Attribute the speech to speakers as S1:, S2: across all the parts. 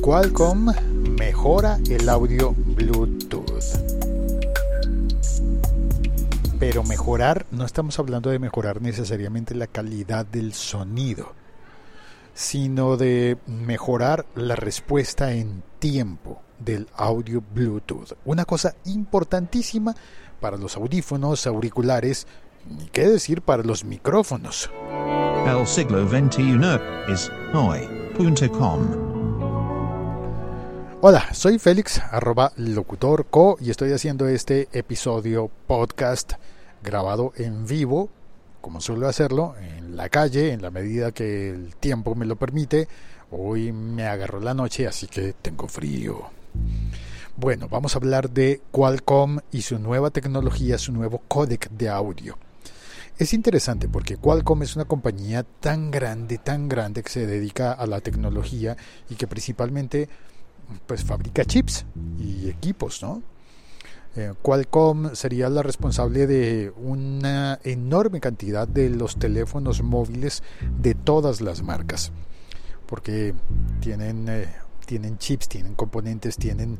S1: Qualcomm mejora el audio Bluetooth. Pero mejorar, no estamos hablando de mejorar necesariamente la calidad del sonido, sino de mejorar la respuesta en tiempo del audio Bluetooth. Una cosa importantísima para los audífonos, auriculares, y qué decir para los micrófonos.
S2: El siglo XXI es hoy.com.
S1: Hola, soy Félix, arroba locutorco, y estoy haciendo este episodio podcast grabado en vivo, como suelo hacerlo, en la calle, en la medida que el tiempo me lo permite. Hoy me agarró la noche, así que tengo frío. Bueno, vamos a hablar de Qualcomm y su nueva tecnología, su nuevo códec de audio. Es interesante porque Qualcomm es una compañía tan grande, tan grande que se dedica a la tecnología y que principalmente pues fabrica chips y equipos, ¿no? Eh, Qualcomm sería la responsable de una enorme cantidad de los teléfonos móviles de todas las marcas, porque tienen, eh, tienen chips, tienen componentes, tienen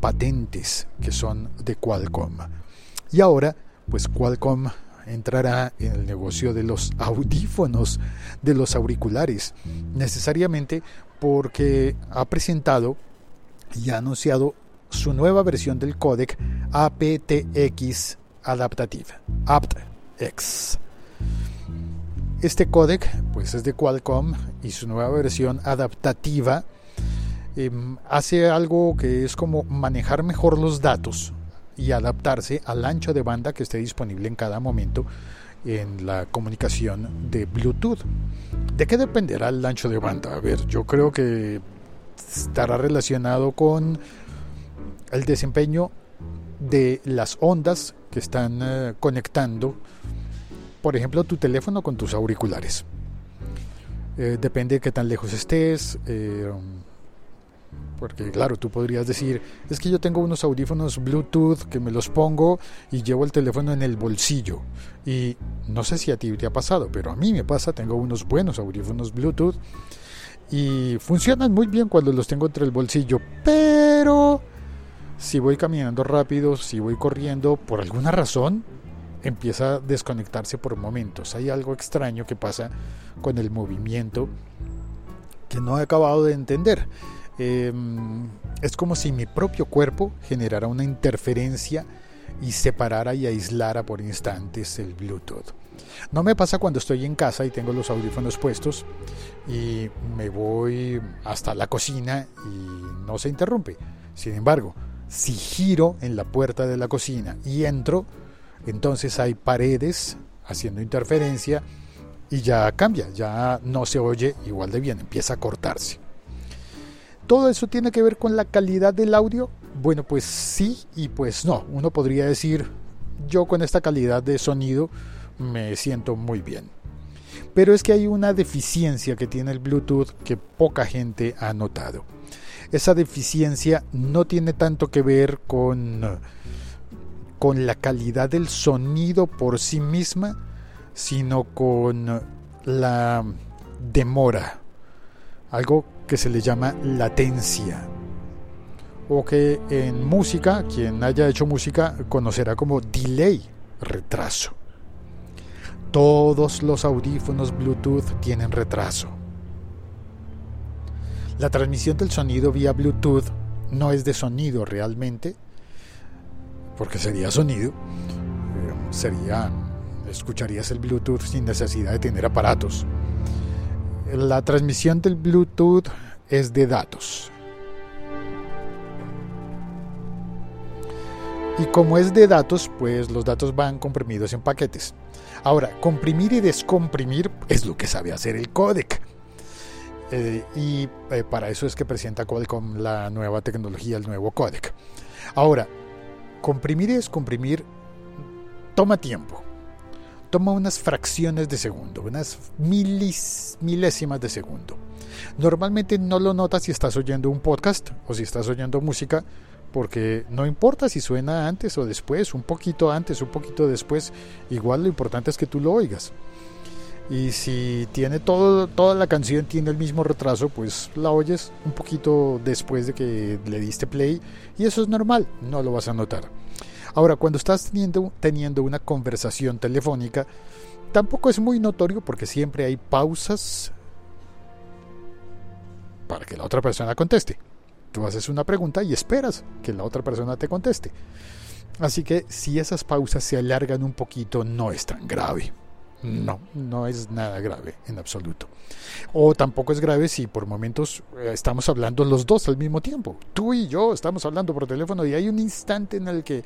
S1: patentes que son de Qualcomm. Y ahora, pues Qualcomm entrará en el negocio de los audífonos, de los auriculares, necesariamente porque ha presentado y ha anunciado su nueva versión del códec aptX Adaptative, aptX. Este códec pues es de Qualcomm y su nueva versión adaptativa em, hace algo que es como manejar mejor los datos y adaptarse al ancho de banda que esté disponible en cada momento en la comunicación de Bluetooth. ¿De qué dependerá el ancho de banda? A ver, yo creo que estará relacionado con el desempeño de las ondas que están eh, conectando, por ejemplo, tu teléfono con tus auriculares. Eh, depende de qué tan lejos estés. Eh, porque claro, tú podrías decir, es que yo tengo unos audífonos Bluetooth que me los pongo y llevo el teléfono en el bolsillo. Y no sé si a ti te ha pasado, pero a mí me pasa, tengo unos buenos audífonos Bluetooth y funcionan muy bien cuando los tengo entre el bolsillo, pero si voy caminando rápido, si voy corriendo, por alguna razón empieza a desconectarse por momentos. Hay algo extraño que pasa con el movimiento que no he acabado de entender. Em, es como si mi propio cuerpo generara una interferencia y separara y aislara por instantes el Bluetooth. No me pasa cuando estoy en casa y tengo los audífonos puestos y me voy hasta la cocina y no se interrumpe. Sin embargo, si giro en la puerta de la cocina y entro, entonces hay paredes haciendo interferencia y ya cambia, ya no se oye igual de bien, empieza a cortarse. ¿Todo eso tiene que ver con la calidad del audio? Bueno, pues sí y pues no. Uno podría decir, yo con esta calidad de sonido me siento muy bien. Pero es que hay una deficiencia que tiene el Bluetooth que poca gente ha notado. Esa deficiencia no tiene tanto que ver con, con la calidad del sonido por sí misma, sino con la demora, algo que se le llama latencia, o que en música, quien haya hecho música conocerá como delay, retraso. Todos los audífonos Bluetooth tienen retraso. La transmisión del sonido vía Bluetooth no es de sonido realmente, porque sería sonido, sería, escucharías el Bluetooth sin necesidad de tener aparatos. La transmisión del Bluetooth es de datos. Y como es de datos, pues los datos van comprimidos en paquetes. Ahora, comprimir y descomprimir es lo que sabe hacer el codec. Eh, y eh, para eso es que presenta Qualcomm la nueva tecnología, el nuevo codec. Ahora, comprimir y descomprimir toma tiempo. Toma unas fracciones de segundo, unas milésimas de segundo. Normalmente no lo notas si estás oyendo un podcast o si estás oyendo música, porque no importa si suena antes o después, un poquito antes, un poquito después, igual lo importante es que tú lo oigas. Y si tiene toda la canción tiene el mismo retraso, pues la oyes un poquito después de que le diste play y eso es normal, no lo vas a notar. Ahora, cuando estás teniendo, teniendo una conversación telefónica, tampoco es muy notorio porque siempre hay pausas para que la otra persona conteste. Haces una pregunta y esperas que la otra persona te conteste. Así que si esas pausas se alargan un poquito, no es tan grave. No, no es nada grave en absoluto. O tampoco es grave si por momentos eh, estamos hablando los dos al mismo tiempo. Tú y yo estamos hablando por teléfono y hay un instante en el que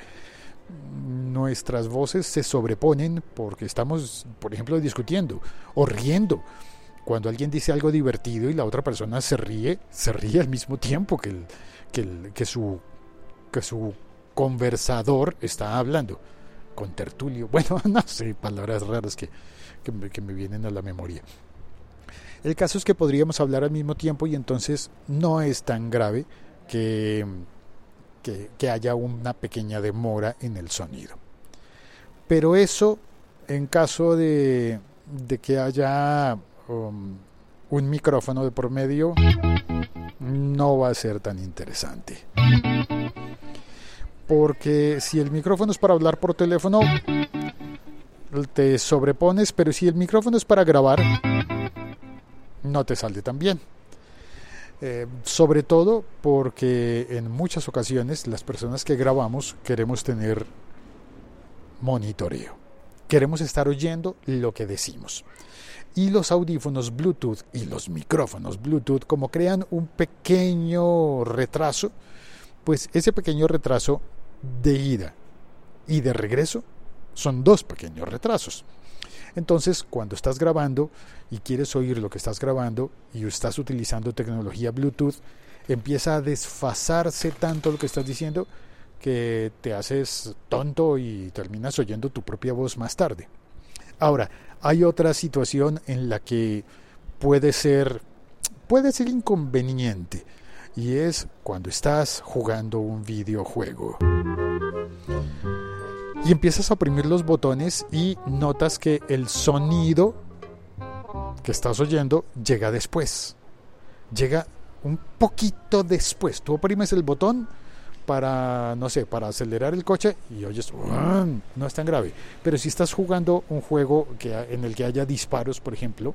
S1: nuestras voces se sobreponen porque estamos, por ejemplo, discutiendo o riendo. Cuando alguien dice algo divertido y la otra persona se ríe, se ríe al mismo tiempo que, el, que, su, que su conversador está hablando. Con tertulio. Bueno, no sé, palabras raras que, que, me, que me vienen a la memoria. El caso es que podríamos hablar al mismo tiempo y entonces no es tan grave que, que, que, haya una pequeña demora en el sonido. Pero eso, en caso de, de que haya um, un micrófono de por medio, no va a ser tan interesante. Porque si el micrófono es para hablar por teléfono, te sobrepones, pero si el micrófono es para grabar, no te sale tan bien. Eh, sobre todo porque en muchas ocasiones las personas que grabamos queremos tener monitoreo. Queremos estar oyendo lo que decimos. Y los audífonos Bluetooth y los micrófonos Bluetooth, como crean un pequeño retraso, pues ese pequeño retraso de ida y de regreso son dos pequeños retrasos. Entonces, cuando estás grabando y quieres oír lo que estás grabando y estás utilizando tecnología Bluetooth, empieza a desfasarse tanto lo que estás diciendo que te haces tonto y terminas oyendo tu propia voz más tarde. Ahora, hay otra situación en la que puede ser puede ser inconveniente y es cuando estás jugando un videojuego. Y empiezas a oprimir los botones y notas que el sonido que estás oyendo llega después. Llega un poquito después. Tú oprimes el botón para, no sé, para acelerar el coche y oyes, no es tan grave. Pero si estás jugando un juego que, en el que haya disparos, por ejemplo,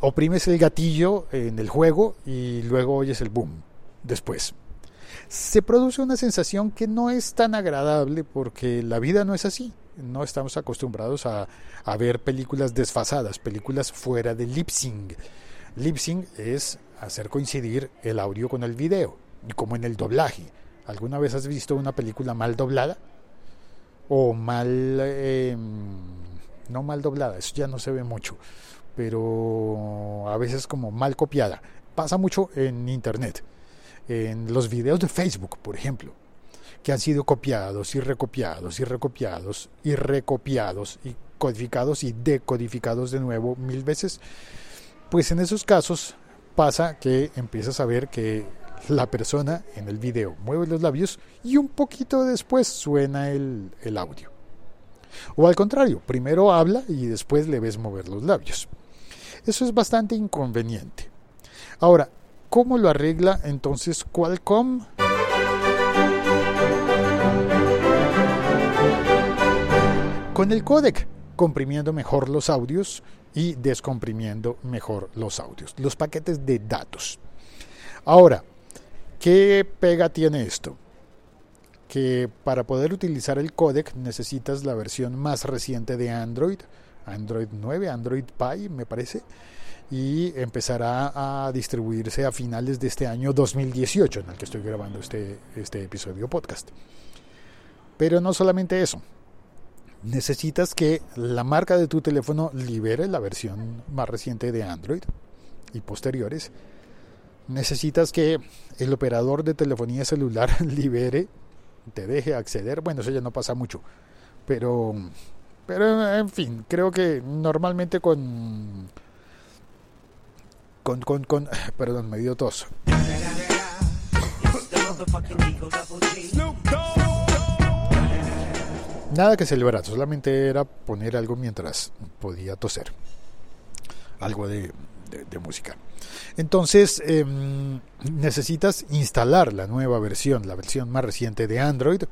S1: oprimes el gatillo en el juego y luego oyes el boom después. Se produce una sensación que no es tan agradable porque la vida no es así. No estamos acostumbrados a, a ver películas desfasadas, películas fuera de lip sync. Lip sync es hacer coincidir el audio con el video, como en el doblaje. ¿Alguna vez has visto una película mal doblada? O mal... Eh, no mal doblada, eso ya no se ve mucho pero a veces como mal copiada. Pasa mucho en Internet, en los videos de Facebook, por ejemplo, que han sido copiados y recopiados y recopiados y recopiados y codificados y decodificados de nuevo mil veces. Pues en esos casos pasa que empiezas a ver que la persona en el video mueve los labios y un poquito después suena el, audio. O al contrario, primero habla y después le ves mover los labios. Eso es bastante inconveniente. Ahora, ¿cómo lo arregla entonces Qualcomm? Con el codec, comprimiendo mejor los audios y descomprimiendo mejor los audios, los paquetes de datos. Ahora, ¿qué pega tiene esto? Que para poder utilizar el codec necesitas la versión más reciente de Android, Android 9, Android Pie me parece, y empezará a distribuirse a finales de este año 2018 en el que estoy grabando este, este episodio podcast. Pero no solamente eso, necesitas que la marca de tu teléfono libere la versión más reciente de Android y posteriores. Necesitas que el operador de telefonía celular libere, te deje acceder. Bueno, eso ya no pasa mucho, pero pero en fin, creo que normalmente con. Con, con, con. Perdón, me dio tos. nada que celebrar, solamente era poner algo mientras podía toser. Algo de, música. Entonces em, necesitas instalar la nueva versión, la versión más reciente de Android.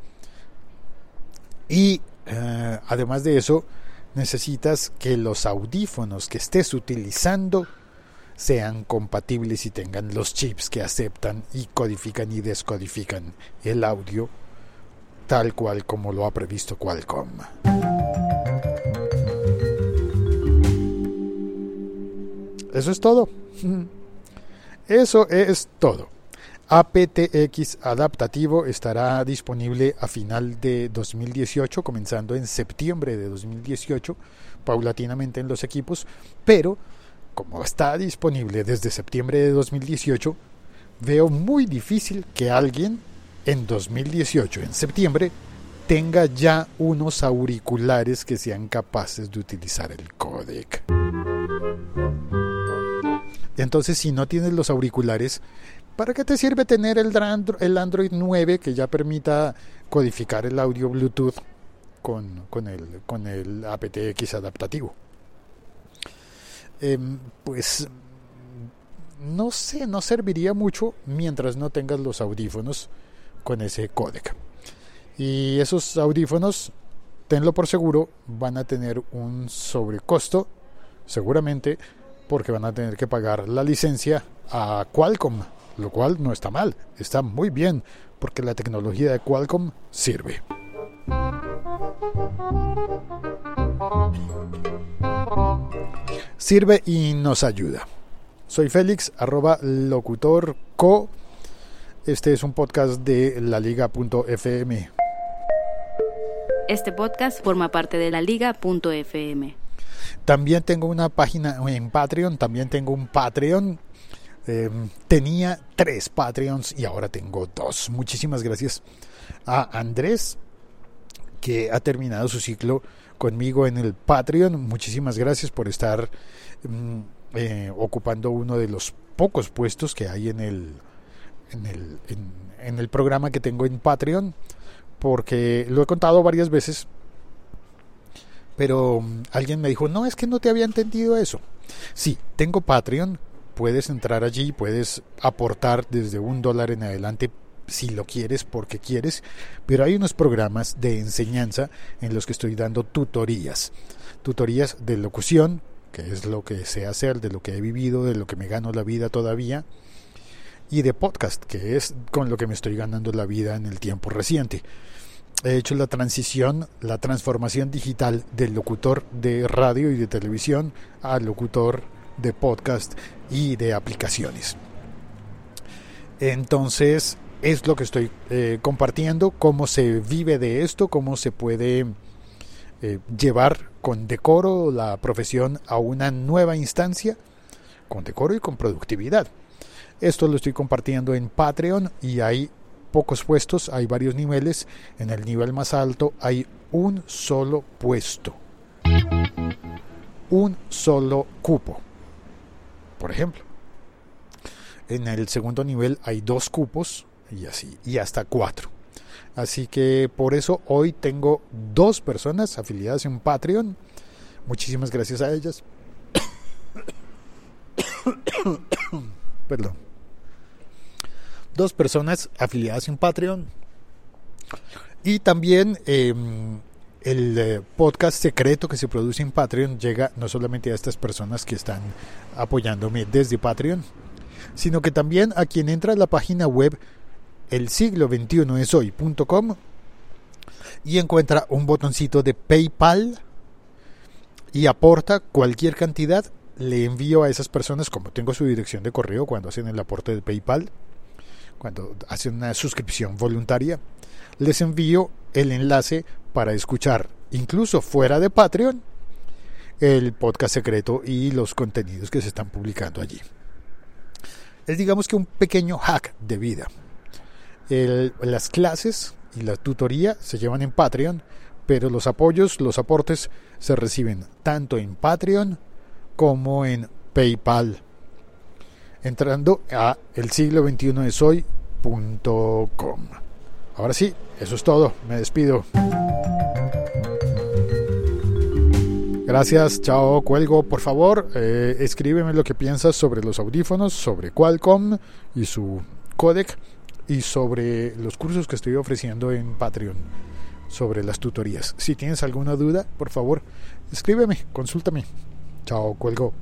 S1: Y eh, además de eso, necesitas que los audífonos que estés utilizando sean compatibles y tengan los chips que aceptan y codifican y descodifican el audio tal cual como lo ha previsto Qualcomm. Eso es todo. Eso es todo. aptX adaptativo estará disponible a final de 2018, comenzando en septiembre de 2018, paulatinamente en los equipos, pero como está disponible desde septiembre de 2018, veo muy difícil que alguien en 2018, en septiembre, tenga ya unos auriculares que sean capaces de utilizar el codec. Entonces, si no tienes los auriculares, ¿para qué te sirve tener el, Android 9 que ya permita codificar el audio Bluetooth con, el aptX adaptativo? Em, pues no sé, no serviría mucho mientras no tengas los audífonos con ese códec. Y esos audífonos, tenlo por seguro, van a tener un sobrecosto, seguramente, porque van a tener que pagar la licencia a Qualcomm, lo cual no está mal, está muy bien, porque la tecnología de Qualcomm sirve. Sirve y nos ayuda. Soy Félix, arroba locutor co. Este es un podcast de laliga.fm.
S3: Este podcast forma parte de la liga.fm.
S1: También tengo una página en Patreon, también tengo un Patreon. Em, tenía tres Patreons y ahora tengo dos. Muchísimas gracias a Andrés, que ha terminado su ciclo conmigo en el Patreon. Muchísimas gracias por estar mm, eh, ocupando uno de los pocos puestos que hay en el, en el programa que tengo en Patreon, porque lo he contado varias veces, pero mm, alguien me dijo, no, es que no te había entendido eso. Sí, tengo Patreon, puedes entrar allí, puedes aportar desde un dólar en adelante si lo quieres porque quieres, pero hay unos programas de enseñanza en los que estoy dando tutorías, tutorías de locución, que es lo que sé hacer, de lo que he vivido, de lo que me gano la vida todavía, y de podcast, que es con lo que me estoy ganando la vida en el tiempo reciente. He hecho la transición, la transformación digital del locutor de radio y de televisión al locutor de podcast y de aplicaciones. Entonces, es lo que estoy eh, compartiendo, cómo se vive de esto, cómo se puede eh, llevar con decoro la profesión a una nueva instancia, con decoro y con productividad. Esto lo estoy compartiendo en Patreon y hay pocos puestos, hay varios niveles. En el nivel más alto hay un solo puesto, un solo cupo, por ejemplo. En el segundo nivel hay dos cupos, y así, y hasta cuatro. Así que por eso hoy tengo dos personas afiliadas en Patreon. Muchísimas gracias a ellas. Perdón. Dos personas afiliadas en Patreon. Y también em, el eh, podcast secreto que se produce en Patreon llega no solamente a estas personas que están apoyándome desde Patreon, sino que también a quien entra a la página web el siglo 21 es hoy.com y encuentra un botoncito de PayPal y aporta cualquier cantidad. Le envío a esas personas, como tengo su dirección de correo cuando hacen el aporte de PayPal, cuando hacen una suscripción voluntaria, les envío el enlace para escuchar, incluso fuera de Patreon, el podcast secreto y los contenidos que se están publicando allí. Es digamos que un pequeño hack de vida las clases y la tutoría se llevan en Patreon, pero los apoyos, los aportes se reciben tanto en Patreon como en PayPal. Entrando a el siglo 21 es hoy.com. Ahora sí, eso es todo. Me despido. Gracias, chao, cuelgo. Por favor, eh, escríbeme lo que piensas sobre los audífonos, sobre Qualcomm y su codec y sobre los cursos que estoy ofreciendo en Patreon, sobre las tutorías. Si tienes alguna duda, por favor, escríbeme, consúltame. Chao, cuelgo.